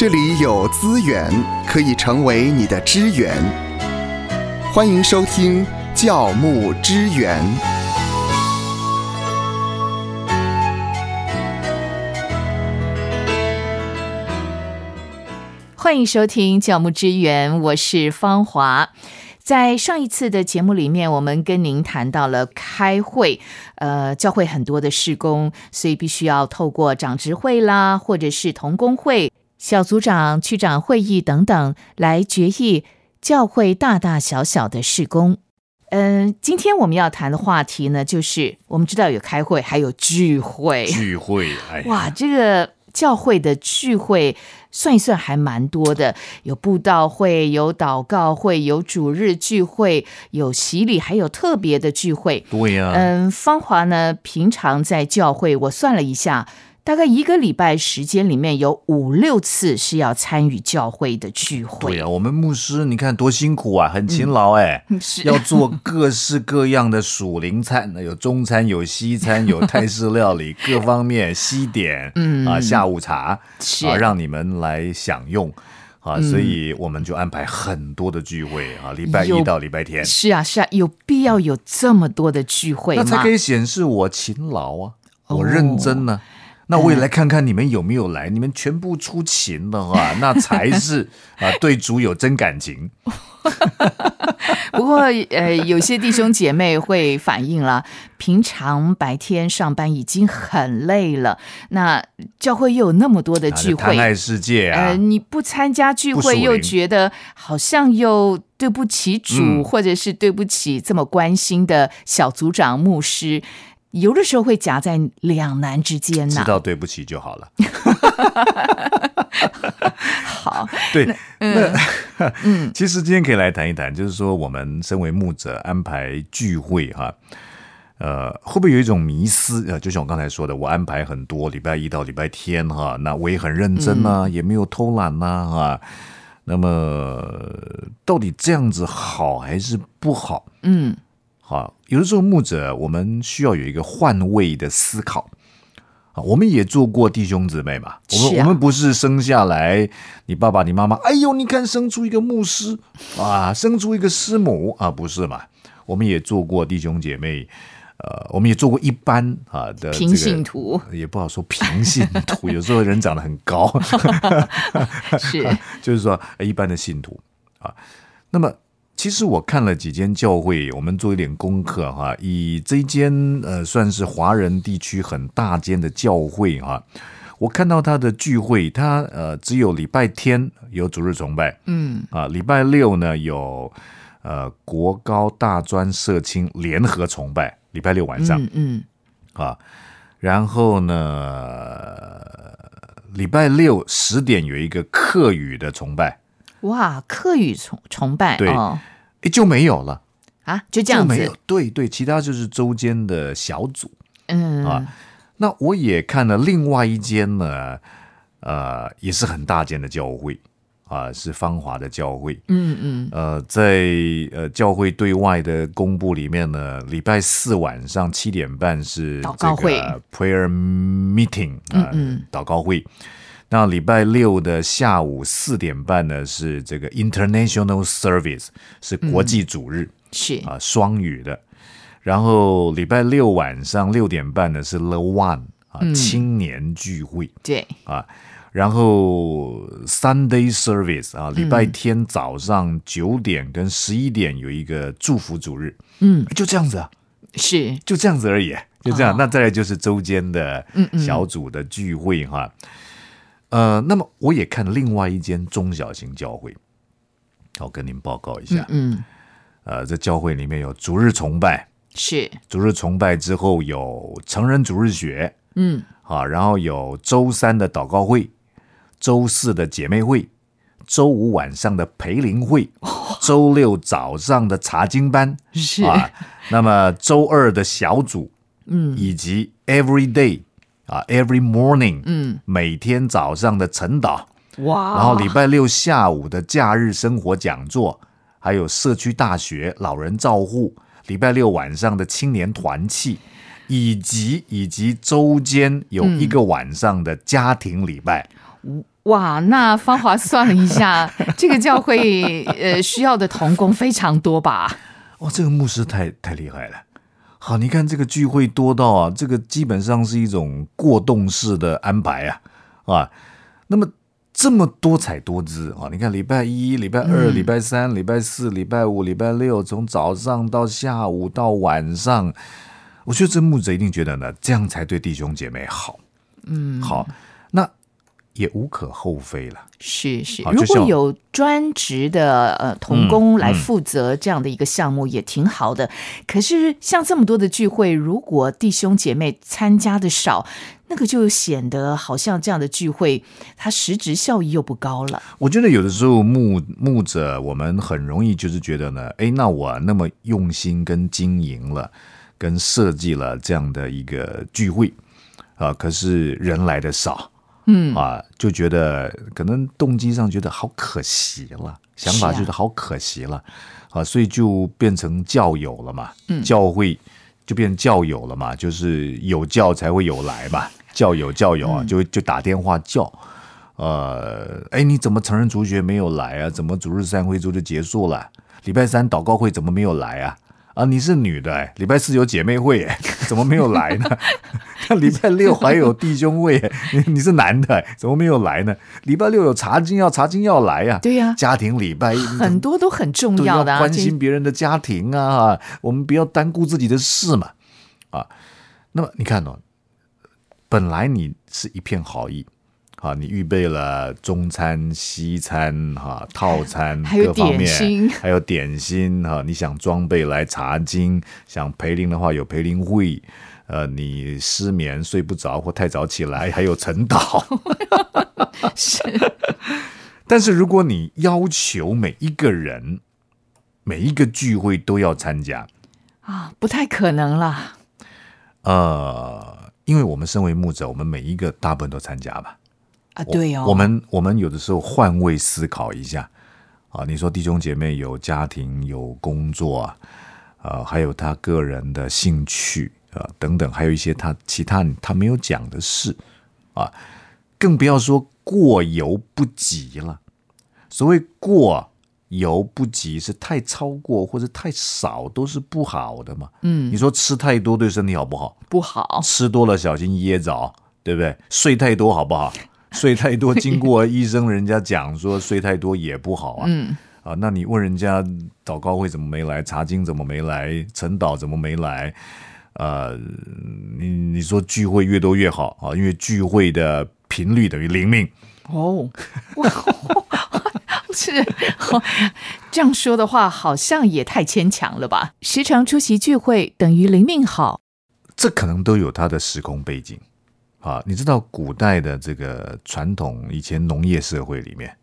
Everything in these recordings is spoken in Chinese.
这里有资源可以成为你的支援。欢迎收听教牧支援。欢迎收听教牧支援，我是芳华。在上一次的节目里面，我们跟您谈到了开会，呃，教会很多的事工，所以必须要透过长执会啦，或者是同工会、小组长、区长会议等等来决议教会大大小小的事工。嗯，今天我们要谈的话题呢，就是我们知道有开会，还有聚会。聚会，哎，哇，这个教会的聚会算一算还蛮多的，有布道会，有祷告会，有主日聚会，有洗礼，还有特别的聚会。对呀、嗯，芳华呢，平常在教会，我算了一下，大概一个礼拜时间里面有五六次是要参与教会的聚会。对啊、我们牧师你看多辛苦啊，很勤劳哎、要做各式各样的属灵餐，有中餐，有西餐，有泰式料理，各方面西点，嗯啊，下午茶是啊，让你们来享用。啊，所以我们就安排很多的聚会啊，礼拜一到礼拜天，是啊，是啊，有必要有这么多的聚会吗？那才可以显示我勤劳啊，哦我认真呢、那我也来看看你们有没有来，你们全部出勤的话，那才是啊对主有真感情。不过，呃，有些弟兄姐妹会反映了，平常白天上班已经很累了，那教会又有那么多的聚会，谈爱世界啊？呃，，你不参加聚会，又觉得好像又对不起主，嗯。或者是对不起这么关心的小组长、牧师，有的时候会夹在两难之间知。道对不起就好了。好，对，那 嗯，其实今天可以来谈一谈，就是说我们身为牧者安排聚会哈。呃，会不会有一种迷思？呃，就像我刚才说的，我安排很多，礼拜一到礼拜天哈，那我也很认真呐、也没有偷懒呐哈。那么，到底这样子好还是不好？嗯，好，有的时候牧者我们需要有一个换位的思考啊。我们也做过弟兄姊妹嘛，我们、啊我们不是生下来，你爸爸你妈妈，哎呦，你看生出一个牧师啊，生出一个师母啊，不是嘛？我们也做过弟兄姐妹。呃，我们也做过一般啊的、这个、平信徒也不好说平信徒，有时候人长得很高，是，就是说呃一般的信徒啊。那么，其实我看了几间教会，我们做一点功课哈。以这一间呃算是华人地区很大间的教会哈，我看到他的聚会，他呃只有礼拜天有主日崇拜，嗯，啊，礼拜六呢有呃国高大专社青联合崇拜，礼拜六晚上。嗯嗯，啊，然后呢，礼拜六十点有一个课语的崇拜，哇，课语崇崇拜对哦诶，就没有了，啊，就这样子就没有，，对对，其他就是周间的小组嗯啊。那我也看了另外一间呢，呃，也是很大间的教会啊，是芳华的教会。嗯嗯，呃，在呃教会对外的公布里面呢，礼拜四晚上七点半是祷告会这个 prayer meeting 啊、嗯祷告会。那礼拜六的下午四点半呢是这个 international service，是国际主日、是。啊，双语的。然后礼拜六晚上六点半呢是 The One 啊、青年聚会。对，啊，然后 Sunday service 啊，礼拜天早上九点跟十一点有一个祝福主日，嗯，就这样子啊，是。就这样子而已，就这样。哦那再来就是周间的小组的聚会哈，呃，那么我也看另外一间中小型教会，我跟您报告一下，嗯呃，这教会里面有逐日崇拜，是，逐日崇拜之后有成人逐日学，嗯。啊，然后有周三的祷告会，周四的姐妹会，周五晚上的培灵会，周六早上的查经班是。啊，那么周二的小组，嗯。以及 every day 啊，every morning，嗯，每天早上的晨祷，哇，然后礼拜六下午的假日生活讲座，还有社区大学老人照护，礼拜六晚上的青年团契，以及以及周间有一个晚上的家庭礼拜。哇，那芳华算了一下，这个教会呃需要的童工非常多吧？哇，这个牧师太太厉害了。好，你看这个聚会多到啊，这个基本上是一种过动式的安排啊，啊，那么这么多彩多姿啊，你看礼拜一、礼拜二、礼拜三、礼拜四、礼拜五、礼拜六，从早上到下午到晚上，我觉得这牧者一定觉得呢，这样才对弟兄姐妹好。嗯，好，那也无可厚非了。是是，如果有专职的呃童工来负责这样的一个项目，也挺好的。可是像这么多的聚会，如果弟兄姐妹参加的少，那个就显得好像这样的聚会，它实质效益又不高了。我觉得有的时候牧牧者，我们很容易就是觉得呢，哎，那我那么用心跟经营了，跟设计了这样的一个聚会啊，可是人来的少，嗯啊，就觉得可能动机上觉得好可惜了，想法觉得好可惜了啊，所以就变成教友了嘛，嗯，教会就变教友了嘛，就是有教才会有来嘛，教友教友啊，就就打电话叫。呃，哎，你怎么成人主学没有来啊？怎么主日三会之后就结束了？礼拜三祷告会怎么没有来啊？啊，你是女的哎，礼拜四有姐妹会哎，怎么没有来呢？那礼拜六还有弟兄会哎，你你是男的哎，怎么没有来呢？礼拜六有查经要查经要来呀、对呀家庭礼拜 很多都很重要的、关心别人的家庭啊，我们不要单顾自己的事嘛，啊，那么你看哦，本来你是一片好意。啊，你预备了中餐、西餐、哈套餐 还有各方面，点心还有点心哈。你想装备来查经，想陪灵的话有陪灵会，呃，你失眠睡不着或太早起来，还有晨祷。是但是如果你要求每一个人每一个聚会都要参加，啊，不太可能啦。呃，因为我们身为牧者，我们每一个大部分都参加吧。对哦，我们我们有的时候换位思考一下啊，你说弟兄姐妹有家庭有工作啊，呃，还有他个人的兴趣啊、等等，还有一些他其他他没有讲的事啊，更不要说过犹不及了。所谓过犹不及，是太超过或者太少都是不好的嘛。嗯，你说吃太多对身体好不好？不好，吃多了小心噎着，对不对？睡太多好不好？睡太多，经过医生人家讲说睡太多也不好啊。嗯啊，那你问人家祷告会怎么没来，查经怎么没来，晨祷怎么没来？呃，你你说聚会越多越好啊，因为聚会的频率等于灵命。哦，是、哦、这样说的话，好像也太牵强了吧？时常出席聚会等于灵命好，这可能都有它的时空背景啊。你知道古代的这个传统，以前农业社会里面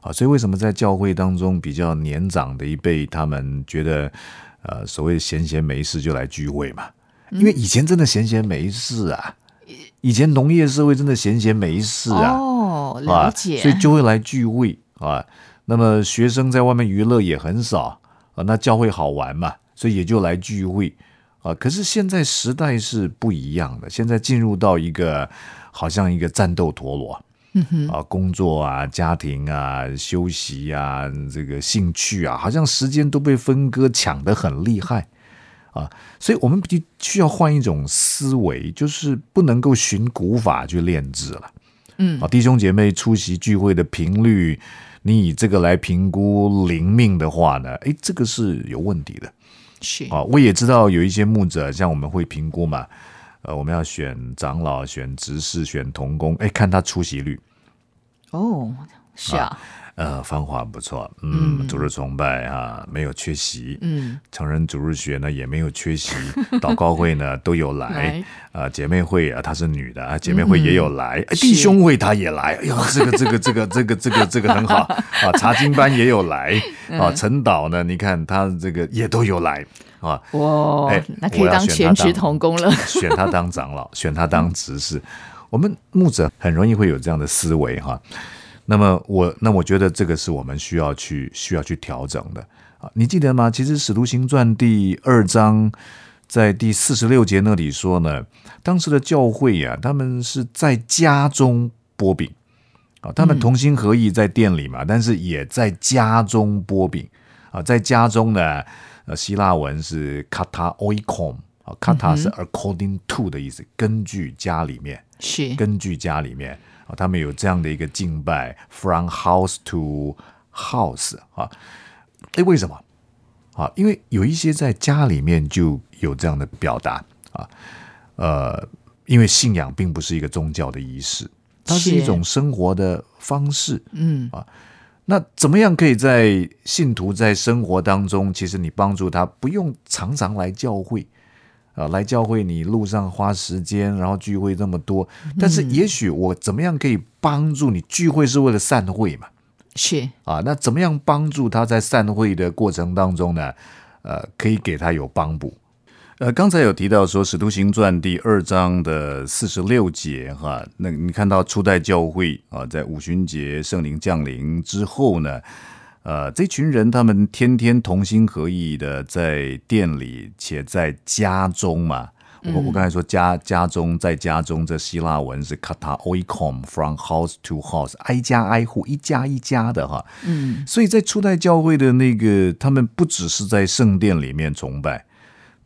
啊，所以为什么在教会当中比较年长的一辈，他们觉得呃所谓闲闲没事就来聚会嘛？因为以前真的闲闲没事啊，以前农业社会真的闲闲没事啊。哦，了啊，解，所以就会来聚会啊。那么学生在外面娱乐也很少啊，那教会好玩嘛，所以也就来聚会啊。可是现在时代是不一样的，现在进入到一个好像一个战斗陀螺。啊，工作啊，家庭啊，休息啊，这个兴趣啊，好像时间都被分割抢得很厉害啊，所以我们必须要换一种思维，就是不能够循古法去炼制了。嗯啊，弟兄姐妹出席聚会的频率，你以这个来评估灵命的话呢，诶，这个是有问题的是啊。我也知道有一些牧者，像我们会评估嘛，呃，我们要选长老、选执事、选童工，哎，看他出席率，哦，是啊，呃，芳华不错，嗯，主日崇拜啊没有缺席，嗯，成人主日学呢也没有缺席，祷告会呢都有来来，啊、姐妹会啊她是女的啊，姐妹会也有来，哎弟兄会她也来，哎呀，这个这个这个这个这个这个很好 啊，查经班也有来嗯。啊，陈导呢，你看他这个也都有来啊，哇哎，那可以当全职童工了，选他 当长老，选他当执事。我们牧者很容易会有这样的思维哈。那么我那我觉得这个是我们需要去需要去调整的啊。你记得吗？其实《使徒行传》第二章在第四十六节那里说呢，当时的教会呀、他们是在家中剥饼啊，他们同心合意在店里嘛，但是也在家中剥饼啊，在家中呢，呃，希腊文是 kata oikon 啊，kata 是 according to 的意思，根据家里面是。根据家里面啊，他们有这样的一个敬拜，from house to house 啊，哎，为什么？啊，因为有一些在家里面就有这样的表达啊，呃，因为信仰并不是一个宗教的仪式，它是一种生活的方式，嗯。啊，那怎么样可以在信徒在生活当中，其实你帮助他不用常常来教会啊，来教会你路上花时间，然后聚会这么多，但是也许我怎么样可以帮助你聚会是为了散会嘛？是啊，那怎么样帮助他在散会的过程当中呢？呃，可以给他有帮补。呃，刚才有提到说《使徒行传》第二章的四十六节哈，那你看到初代教会啊，在五旬节圣灵降临之后呢，呃，这群人他们天天同心合意的在店里，且在家中嘛。我我刚才说家家中在家中，这希腊文是 kata oikom from house to house，挨家挨户，一家一家的哈。嗯，所以在初代教会的那个，他们不只是在圣殿里面崇拜，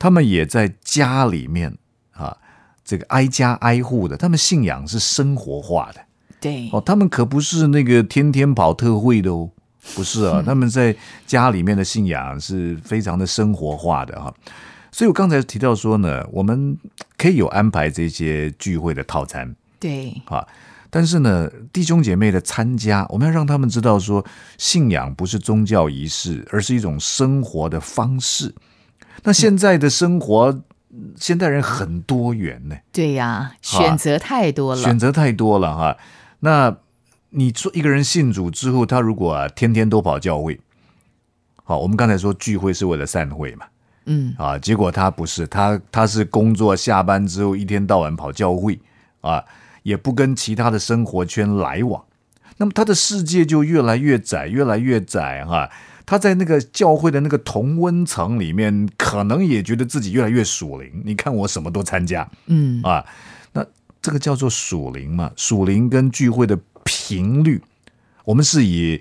他们也在家里面啊，这个挨家挨户的，他们信仰是生活化的。对，哦，他们可不是那个天天跑特会的哦，不是啊，他们在家里面的信仰是非常的生活化的哈。所以我刚才提到说呢，我们可以有安排这些聚会的套餐对，啊，但是呢，弟兄姐妹的参加，我们要让他们知道说，信仰不是宗教仪式，而是一种生活的方式。那现在的生活，现代人很多元呢，对呀，选择太多了选，择太多了哈。那你说一个人信主之后，他如果、啊、天天都跑教会，好，我们刚才说聚会是为了散会嘛，嗯，啊，结果他不是，他他是工作下班之后一天到晚跑教会啊，也不跟其他的生活圈来往，那么他的世界就越来越窄，越来越窄哈、他在那个教会的那个同温层里面，可能也觉得自己越来越属灵。你看我什么都参加，嗯啊，那这个叫做属灵嘛？属灵跟聚会的频率，我们是以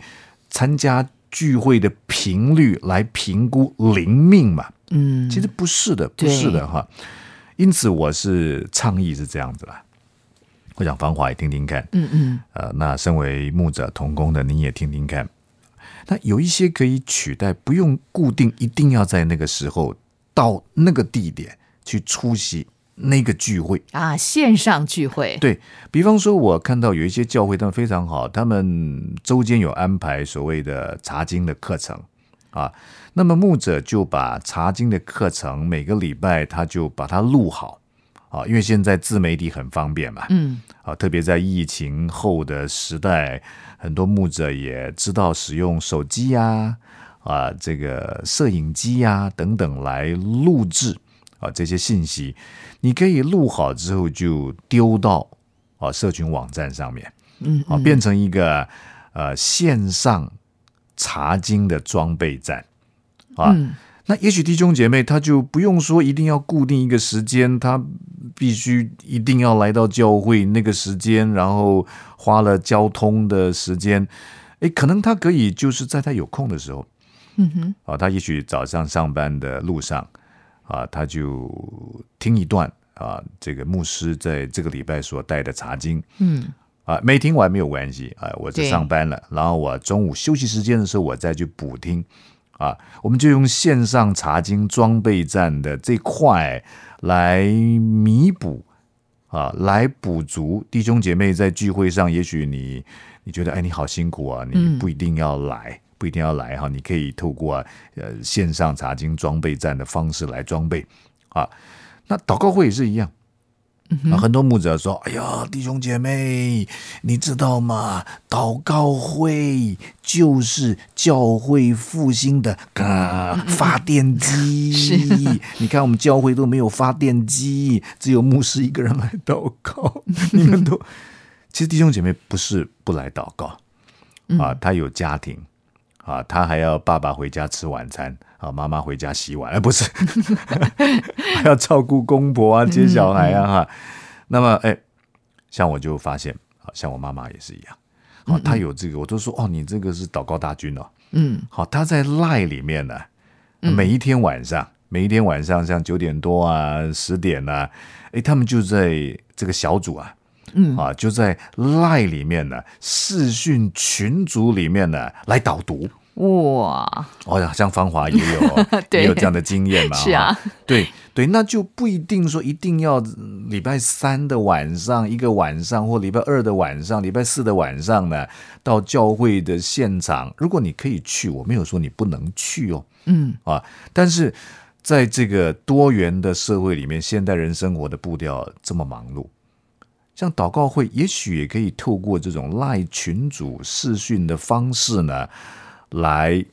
参加聚会的频率来评估灵命嘛？嗯，其实不是的，不是的哈。因此，我是倡议是这样子啦。我想芳华也听听看，嗯嗯，呃，那身为牧者同工的你也听听看。那有一些可以取代，不用固定一定要在那个时候到那个地点去出席那个聚会。啊，线上聚会，对比方说，我看到有一些教会，他们非常好，他们周间有安排所谓的查经的课程啊。那么牧者就把查经的课程每个礼拜他就把它录好啊，因为现在自媒体很方便嘛，嗯，啊，特别在疫情后的时代，很多牧者也知道使用手机呀、啊，这个摄影机呀、等等来录制啊这些信息，你可以录好之后就丢到啊社群网站上面，嗯啊，变成一个呃线上查经的装备站啊。嗯。那也许弟兄姐妹他就不用说一定要固定一个时间，他必须一定要来到教会那个时间，然后花了交通的时间，诶，可能他可以就是在他有空的时候，嗯哼，啊，他也许早上上班的路上啊，他就听一段啊，这个牧师在这个礼拜所带的茶经，嗯，啊，没听完没有关系啊，我对在上班了，然后我中午休息时间的时候，我再去补听啊，我们就用线上查经装备站的这块来弥补啊，来补足弟兄姐妹在聚会上，也许你你觉得哎你好辛苦啊，你嗯不一定要来。不一定要来哈，你可以透过啊呃线上查经装备站的方式来装备啊。那祷告会也是一样，啊，很多牧者说：“哎呀，弟兄姐妹，你知道吗？祷告会就是教会复兴的啊发电机。是你看我们教会都没有发电机，只有牧师一个人来祷告。你们都其实弟兄姐妹不是不来祷告啊，他有家庭啊，他还要爸爸回家吃晚餐啊，妈妈回家洗碗，哎，不是，还要照顾公婆啊，接小孩啊，哈。那么，哎，像我就发现，啊，像我妈妈也是一样，啊，她有这个，我都说哦，你这个是祷告大军哦。嗯，好，她在赖里面呢，每一天晚上，每一天晚上像九点多啊、十点啊，哎，他们就在这个小组啊，嗯啊，就在赖里面呢，视讯群组里面呢来导读。哇，哦呀，像芳华也有对 也有这样的经验嘛？是啊，对对，那就不一定说一定要嗯礼拜三的晚上一个晚上，或礼拜二的晚上、礼拜四的晚上呢，到教会的现场。如果你可以去，我没有说你不能去哦，嗯啊，但是在这个多元的社会里面，现代人生活的步调这么忙碌。像祷告会，也许也可以透过这种赖群主视讯的方式呢，来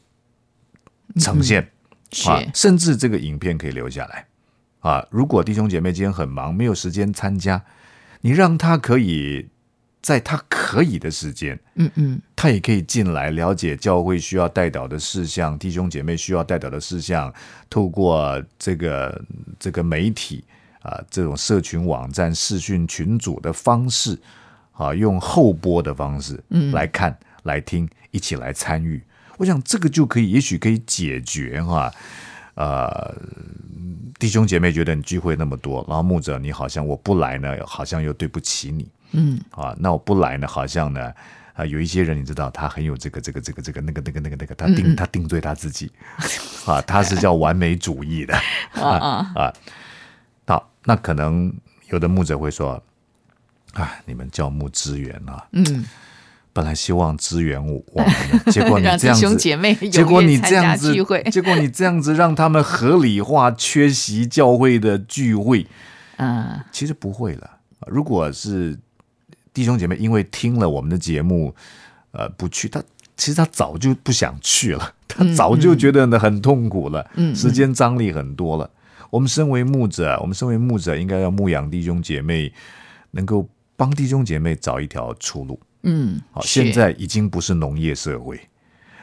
呈现、是啊，甚至这个影片可以留下来啊。如果弟兄姐妹今天很忙，没有时间参加，你让他可以在他可以的时间，嗯嗯他也可以进来了解教会需要带导的事项，弟兄姐妹需要带导的事项，透过这个这个媒体啊，这种社群网站视讯群组的方式啊，用后播的方式，嗯，来看、来听，一起来参与。我想这个就可以，也许可以解决哈，呃，弟兄姐妹觉得你聚会那么多，然后牧者你好像我不来呢，好像又对不起你，嗯。啊，那我不来呢，好像呢，啊，有一些人你知道，他很有这个这个这个这个那个那个那个那个，他定他定罪他自己，啊，他是叫完美主义的，啊啊，那可能有的牧者会说，啊，你们教牧支援啊，嗯，本来希望支援我我们，结果你 这样子。兄姐妹结果你这样子 结果你这样子让他们合理化缺席教会的聚会，嗯其实不会了。如果是弟兄姐妹因为听了我们的节目，呃，不去，他其实他早就不想去了，他早就觉得呢很痛苦了，嗯时间张力很多了。我们身为牧者，我们身为牧者，应该要牧养弟兄姐妹，能够帮弟兄姐妹找一条出路。嗯，好，是现在已经不是农业社会，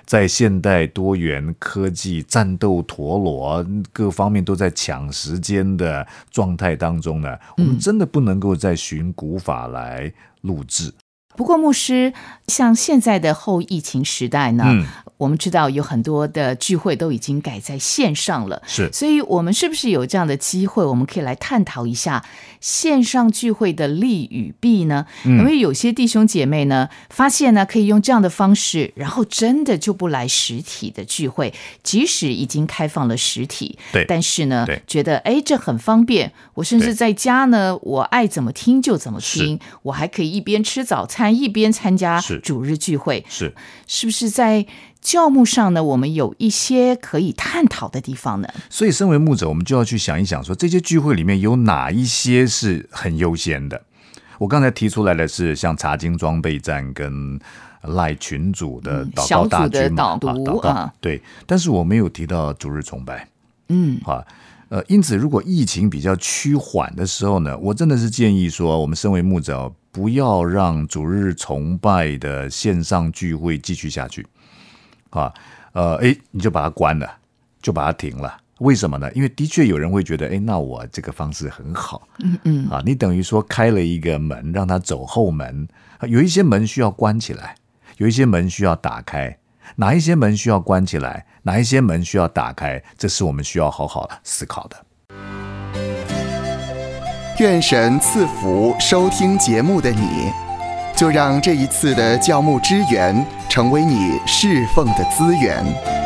在现代多元科技、战斗陀螺各方面都在抢时间的状态当中呢，我们真的不能够再循古法来录制。不过，牧师，像现在的后疫情时代呢，嗯，我们知道有很多的聚会都已经改在线上了，是。所以我们是不是有这样的机会，我们可以来探讨一下线上聚会的利与弊呢？嗯。因为有些弟兄姐妹呢，发现呢可以用这样的方式，然后真的就不来实体的聚会，即使已经开放了实体，对。但是呢对，觉得哎这很方便，我甚至在家呢，我爱怎么听就怎么听，我还可以一边吃早餐一边参加是。主日聚会，是，是不是在教牧上呢？我们有一些可以探讨的地方呢？所以身为牧者，我们就要去想一想说这些聚会里面有哪一些是很优先的。我刚才提出来的是像查经装备站跟赖群组的嗯祷告大小组的军嘛，导读啊啊对，但是我没有提到主日崇拜。嗯啊，呃，因此如果疫情比较趋缓的时候呢，我真的是建议说，我们身为牧者，不要让主日崇拜的线上聚会继续下去，啊，呃，哎，你就把它关了，就把它停了。为什么呢？因为的确有人会觉得，哎，那我这个方式很好，嗯嗯啊，你等于说开了一个门，让他走后门，啊有一些门需要关起来，有一些门需要打开，哪一些门需要关起来，哪一些门需要打开，这是我们需要好好思考的。愿神赐福收听节目的你，就让这一次的教牧支援成为你侍奉的资源。